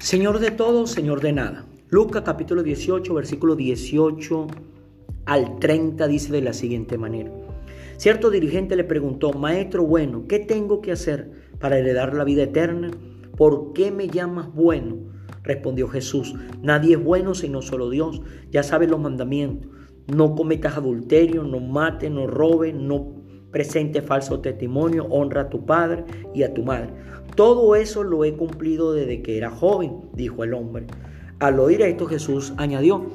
Señor de todo, Señor de nada. Lucas capítulo 18, versículo 18 al 30 dice de la siguiente manera. Cierto dirigente le preguntó, Maestro bueno, ¿qué tengo que hacer para heredar la vida eterna? ¿Por qué me llamas bueno? Respondió Jesús, nadie es bueno sino solo Dios. Ya sabes los mandamientos. No cometas adulterio, no mates, no robes, no presente falso testimonio, honra a tu padre y a tu madre. Todo eso lo he cumplido desde que era joven, dijo el hombre. Al oír esto Jesús añadió,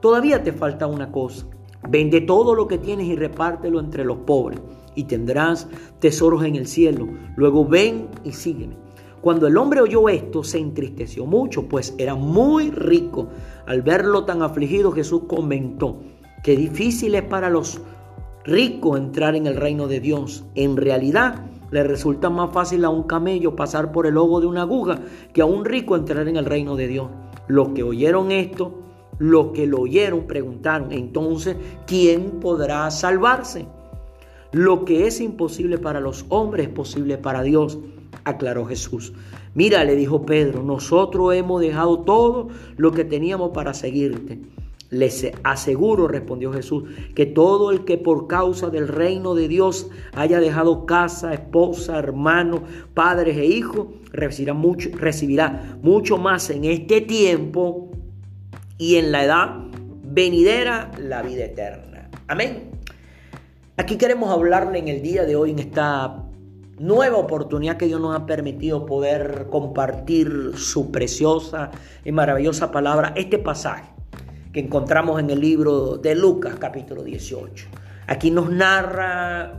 todavía te falta una cosa. Vende todo lo que tienes y repártelo entre los pobres y tendrás tesoros en el cielo. Luego ven y sígueme. Cuando el hombre oyó esto, se entristeció mucho, pues era muy rico. Al verlo tan afligido, Jesús comentó, que difícil es para los rico entrar en el reino de Dios. En realidad, le resulta más fácil a un camello pasar por el ojo de una aguja que a un rico entrar en el reino de Dios. Los que oyeron esto, los que lo oyeron preguntaron, entonces, ¿quién podrá salvarse? Lo que es imposible para los hombres es posible para Dios, aclaró Jesús. Mira, le dijo Pedro, nosotros hemos dejado todo lo que teníamos para seguirte. Les aseguro, respondió Jesús, que todo el que por causa del reino de Dios haya dejado casa, esposa, hermano, padres e hijos, recibirá mucho, recibirá mucho más en este tiempo y en la edad venidera la vida eterna. Amén. Aquí queremos hablarle en el día de hoy, en esta nueva oportunidad que Dios nos ha permitido poder compartir su preciosa y maravillosa palabra, este pasaje que encontramos en el libro de Lucas capítulo 18. Aquí nos narra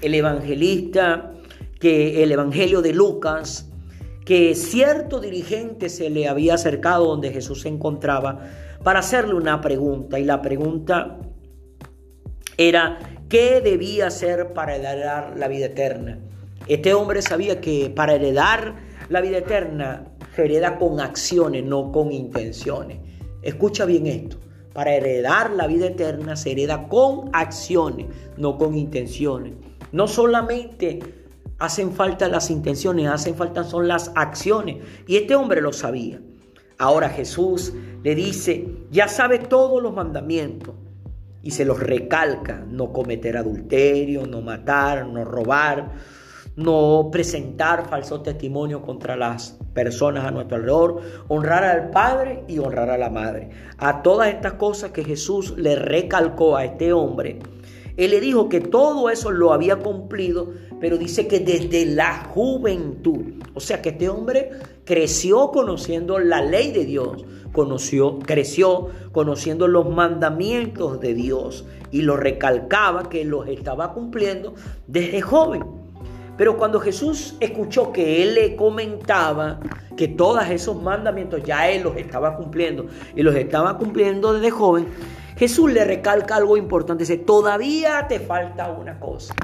el evangelista que el evangelio de Lucas que cierto dirigente se le había acercado donde Jesús se encontraba para hacerle una pregunta y la pregunta era ¿qué debía hacer para heredar la vida eterna? Este hombre sabía que para heredar la vida eterna se hereda con acciones, no con intenciones. Escucha bien esto. Para heredar la vida eterna se hereda con acciones, no con intenciones. No solamente hacen falta las intenciones, hacen falta son las acciones. Y este hombre lo sabía. Ahora Jesús le dice, ya sabe todos los mandamientos. Y se los recalca, no cometer adulterio, no matar, no robar, no presentar falso testimonio contra las personas a nuestro alrededor, honrar al Padre y honrar a la Madre. A todas estas cosas que Jesús le recalcó a este hombre, él le dijo que todo eso lo había cumplido, pero dice que desde la juventud, o sea que este hombre creció conociendo la ley de Dios, conoció, creció conociendo los mandamientos de Dios y lo recalcaba que los estaba cumpliendo desde joven. Pero cuando Jesús escuchó que él le comentaba que todos esos mandamientos ya él los estaba cumpliendo y los estaba cumpliendo desde joven, Jesús le recalca algo importante. Dice, todavía te falta una cosa.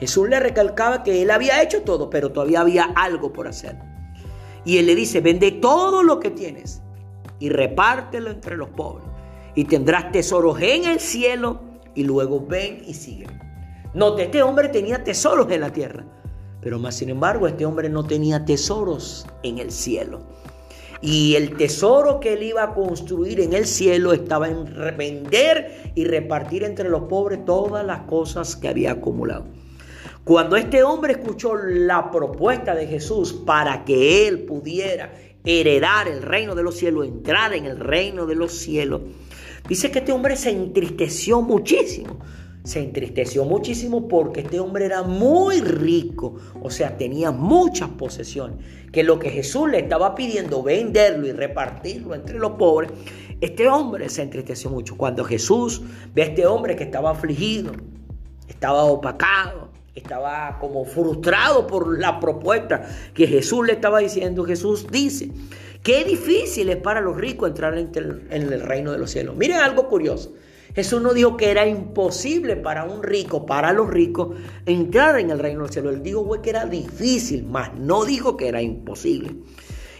Jesús le recalcaba que él había hecho todo, pero todavía había algo por hacer. Y él le dice, vende todo lo que tienes y repártelo entre los pobres. Y tendrás tesoros en el cielo y luego ven y sigue. Note, este hombre tenía tesoros en la tierra, pero más sin embargo este hombre no tenía tesoros en el cielo. Y el tesoro que él iba a construir en el cielo estaba en vender y repartir entre los pobres todas las cosas que había acumulado. Cuando este hombre escuchó la propuesta de Jesús para que él pudiera heredar el reino de los cielos, entrar en el reino de los cielos, dice que este hombre se entristeció muchísimo se entristeció muchísimo porque este hombre era muy rico, o sea, tenía muchas posesiones, que lo que Jesús le estaba pidiendo, venderlo y repartirlo entre los pobres, este hombre se entristeció mucho. Cuando Jesús ve a este hombre que estaba afligido, estaba opacado, estaba como frustrado por la propuesta que Jesús le estaba diciendo, Jesús dice, qué difícil es para los ricos entrar en el reino de los cielos. Miren algo curioso. Jesús no dijo que era imposible para un rico, para los ricos, entrar en el reino del cielo. Él dijo que era difícil, más no dijo que era imposible.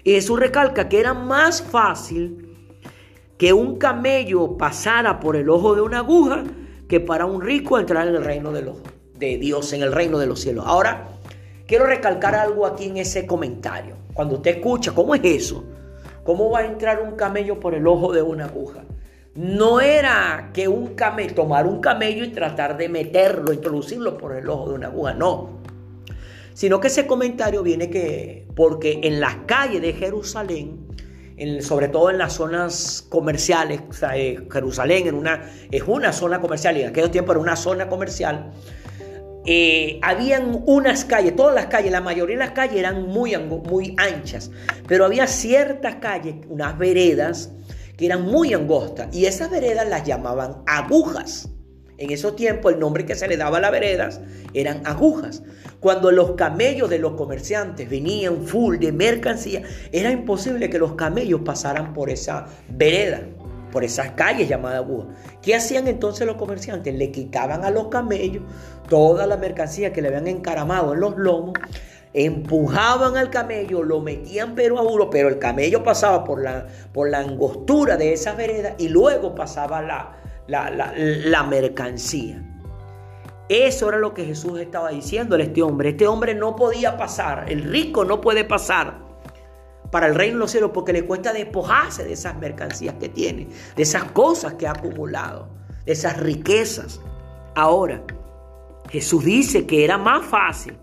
Y Jesús recalca que era más fácil que un camello pasara por el ojo de una aguja que para un rico entrar en el reino de, de Dios, en el reino de los cielos. Ahora, quiero recalcar algo aquí en ese comentario. Cuando usted escucha, ¿cómo es eso? ¿Cómo va a entrar un camello por el ojo de una aguja? No era que un camello, tomar un camello y tratar de meterlo, introducirlo por el ojo de una aguja, no. Sino que ese comentario viene que, porque en las calles de Jerusalén, sobre todo en las zonas comerciales, eh, Jerusalén en una, es una zona comercial y en aquellos tiempos era una zona comercial, eh, habían unas calles, todas las calles, la mayoría de las calles eran muy, muy anchas, pero había ciertas calles, unas veredas, que eran muy angostas y esas veredas las llamaban agujas. En esos tiempos el nombre que se le daba a las veredas eran agujas. Cuando los camellos de los comerciantes venían full de mercancía, era imposible que los camellos pasaran por esa vereda, por esas calles llamadas agujas. ¿Qué hacían entonces los comerciantes? Le quitaban a los camellos toda la mercancía que le habían encaramado en los lomos empujaban al camello, lo metían pero a uno, pero el camello pasaba por la, por la angostura de esa vereda y luego pasaba la, la, mercancía. Eso era lo que Jesús estaba diciendo a este hombre. Este hombre no podía pasar, el rico no puede pasar para el reino de los cielos porque le cuesta despojarse de esas mercancías que tiene, de esas cosas que ha acumulado, de esas riquezas. Ahora, Jesús dice que era más fácil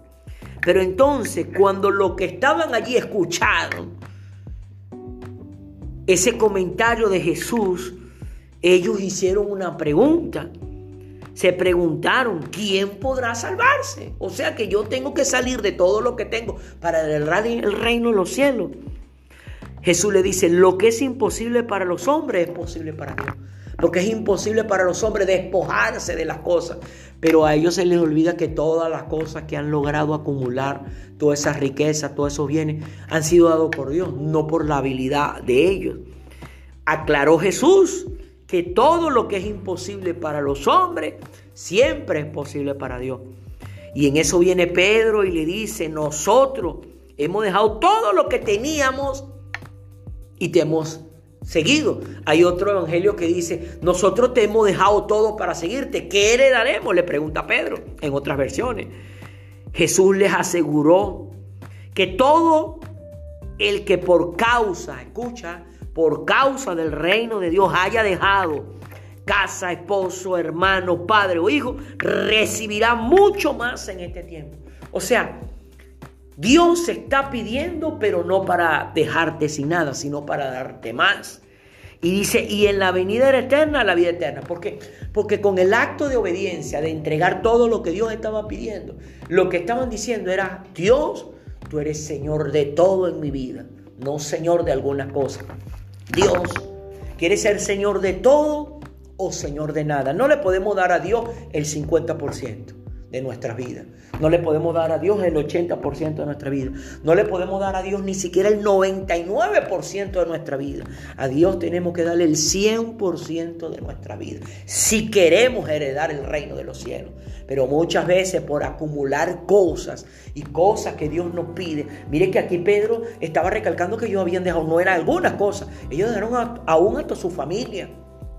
pero entonces, cuando los que estaban allí escucharon ese comentario de Jesús, ellos hicieron una pregunta. Se preguntaron, ¿quién podrá salvarse? O sea que yo tengo que salir de todo lo que tengo para el reino de los cielos. Jesús le dice, lo que es imposible para los hombres es posible para Dios. Porque es imposible para los hombres despojarse de las cosas. Pero a ellos se les olvida que todas las cosas que han logrado acumular, todas esas riquezas, todos esos bienes, han sido dados por Dios, no por la habilidad de ellos. Aclaró Jesús que todo lo que es imposible para los hombres, siempre es posible para Dios. Y en eso viene Pedro y le dice, nosotros hemos dejado todo lo que teníamos y te hemos seguido. Hay otro evangelio que dice, nosotros te hemos dejado todo para seguirte. ¿Qué heredaremos? Le pregunta Pedro en otras versiones. Jesús les aseguró que todo el que por causa, escucha, por causa del reino de Dios haya dejado casa, esposo, hermano, padre o hijo, recibirá mucho más en este tiempo. O sea, Dios está pidiendo, pero no para dejarte sin nada, sino para darte más. Y dice, y en la venida eterna, la vida eterna. ¿Por qué? Porque con el acto de obediencia, de entregar todo lo que Dios estaba pidiendo, lo que estaban diciendo era, Dios, tú eres Señor de todo en mi vida, no Señor de algunas cosas. Dios, ¿quieres ser Señor de todo o Señor de nada? No le podemos dar a Dios el 50% de nuestra vida. No le podemos dar a Dios el 80% de nuestra vida. No le podemos dar a Dios ni siquiera el 99% de nuestra vida. A Dios tenemos que darle el 100% de nuestra vida. Si queremos heredar el reino de los cielos. Pero muchas veces por acumular cosas y cosas que Dios nos pide. Mire que aquí Pedro estaba recalcando que ellos habían dejado, no eran algunas cosas. Ellos dejaron aún hasta su familia,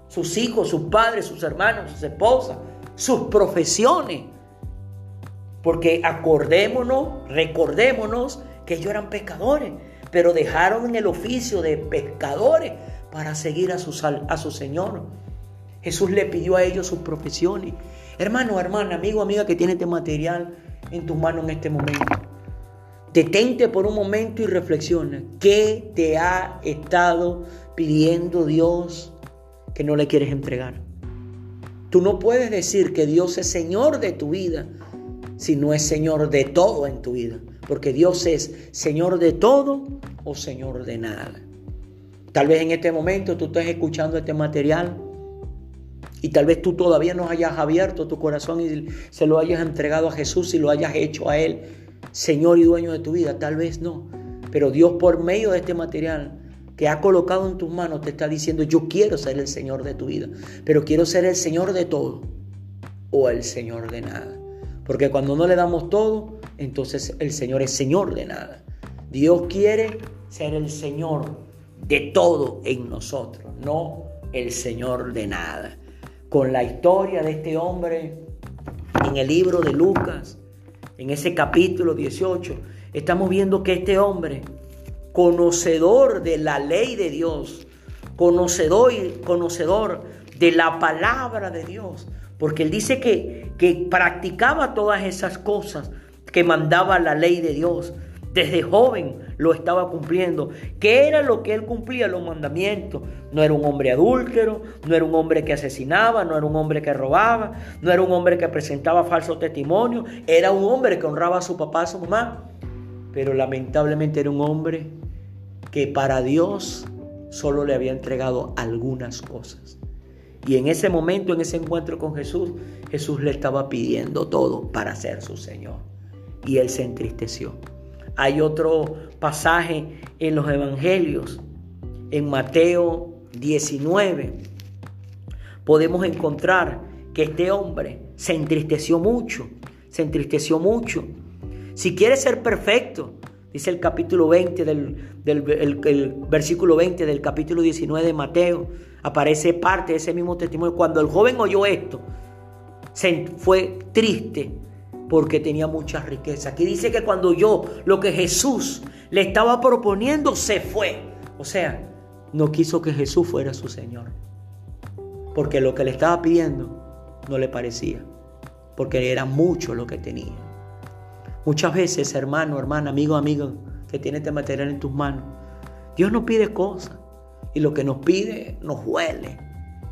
sus hijos, sus padres, sus hermanos, sus esposas, sus profesiones porque acordémonos, recordémonos que ellos eran pescadores, pero dejaron el oficio de pescadores para seguir a su, a su Señor. Jesús le pidió a ellos sus profesiones. Hermano, hermana, amigo, amiga que tiene este material en tus manos en este momento. Detente por un momento y reflexiona. ¿Qué te ha estado pidiendo Dios que no le quieres entregar? Tú no puedes decir que Dios es Señor de tu vida si no es Señor de todo en tu vida. Porque Dios es Señor de todo o Señor de nada. Tal vez en este momento tú estés escuchando este material y tal vez tú todavía no hayas abierto tu corazón y se lo hayas entregado a Jesús y lo hayas hecho a Él, Señor y dueño de tu vida. Tal vez no. Pero Dios por medio de este material que ha colocado en tus manos te está diciendo, yo quiero ser el Señor de tu vida, pero quiero ser el Señor de todo o el Señor de nada. Porque cuando no le damos todo, entonces el Señor es Señor de nada. Dios quiere ser el Señor de todo en nosotros, no el Señor de nada. Con la historia de este hombre en el libro de Lucas, en ese capítulo 18, estamos viendo que este hombre, conocedor de la ley de Dios, conocedor, conocedor de la palabra de Dios, porque él dice que, que practicaba todas esas cosas que mandaba la ley de Dios. Desde joven lo estaba cumpliendo. ¿Qué era lo que él cumplía? Los mandamientos. No era un hombre adúltero, no era un hombre que asesinaba, no era un hombre que robaba, no era un hombre que presentaba falso testimonio, era un hombre que honraba a su papá, a su mamá. Pero lamentablemente era un hombre que para Dios solo le había entregado algunas cosas. Y en ese momento, en ese encuentro con Jesús, Jesús le estaba pidiendo todo para ser su Señor. Y él se entristeció. Hay otro pasaje en los evangelios, en Mateo 19. Podemos encontrar que este hombre se entristeció mucho, se entristeció mucho. Si quiere ser perfecto, dice el capítulo 20 del, el versículo 20 del capítulo 19 de Mateo, aparece parte de ese mismo testimonio. Cuando el joven oyó esto, se fue triste porque tenía mucha riqueza. Aquí dice que cuando oyó lo que Jesús le estaba proponiendo, se fue. O sea, no quiso que Jesús fuera su Señor. Porque lo que le estaba pidiendo no le parecía. Porque era mucho lo que tenía. Muchas veces, hermano, hermana, amigo, amigo, que tiene este material en tus manos, Dios no pide cosas. Y lo que nos pide nos duele.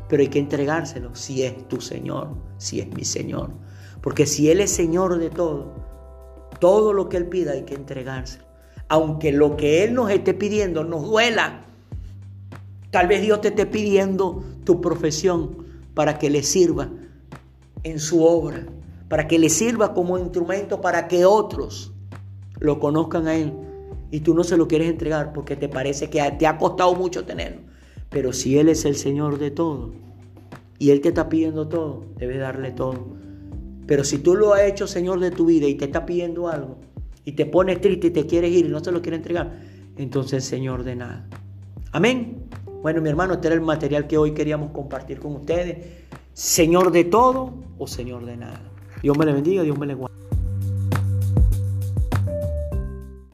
Pero hay que entregárselo si es tu Señor, si es mi Señor. Porque si Él es Señor de todo, todo lo que Él pida hay que entregárselo. Aunque lo que Él nos esté pidiendo nos duela. Tal vez Dios te esté pidiendo tu profesión para que le sirva en su obra, para que le sirva como instrumento para que otros lo conozcan a Él y tú no se lo quieres entregar porque te parece que te ha costado mucho tenerlo. Pero si Él es el Señor de todo y Él te está pidiendo todo, debes darle todo. Pero si tú lo has hecho Señor de tu vida y te está pidiendo algo y te pones triste y te quieres ir y no se lo quieres entregar, entonces Señor de nada. Amén. Bueno, mi hermano, este era el material que hoy queríamos compartir con ustedes. Señor de todo o Señor de nada. Dios me le bendiga, Dios me le guarde.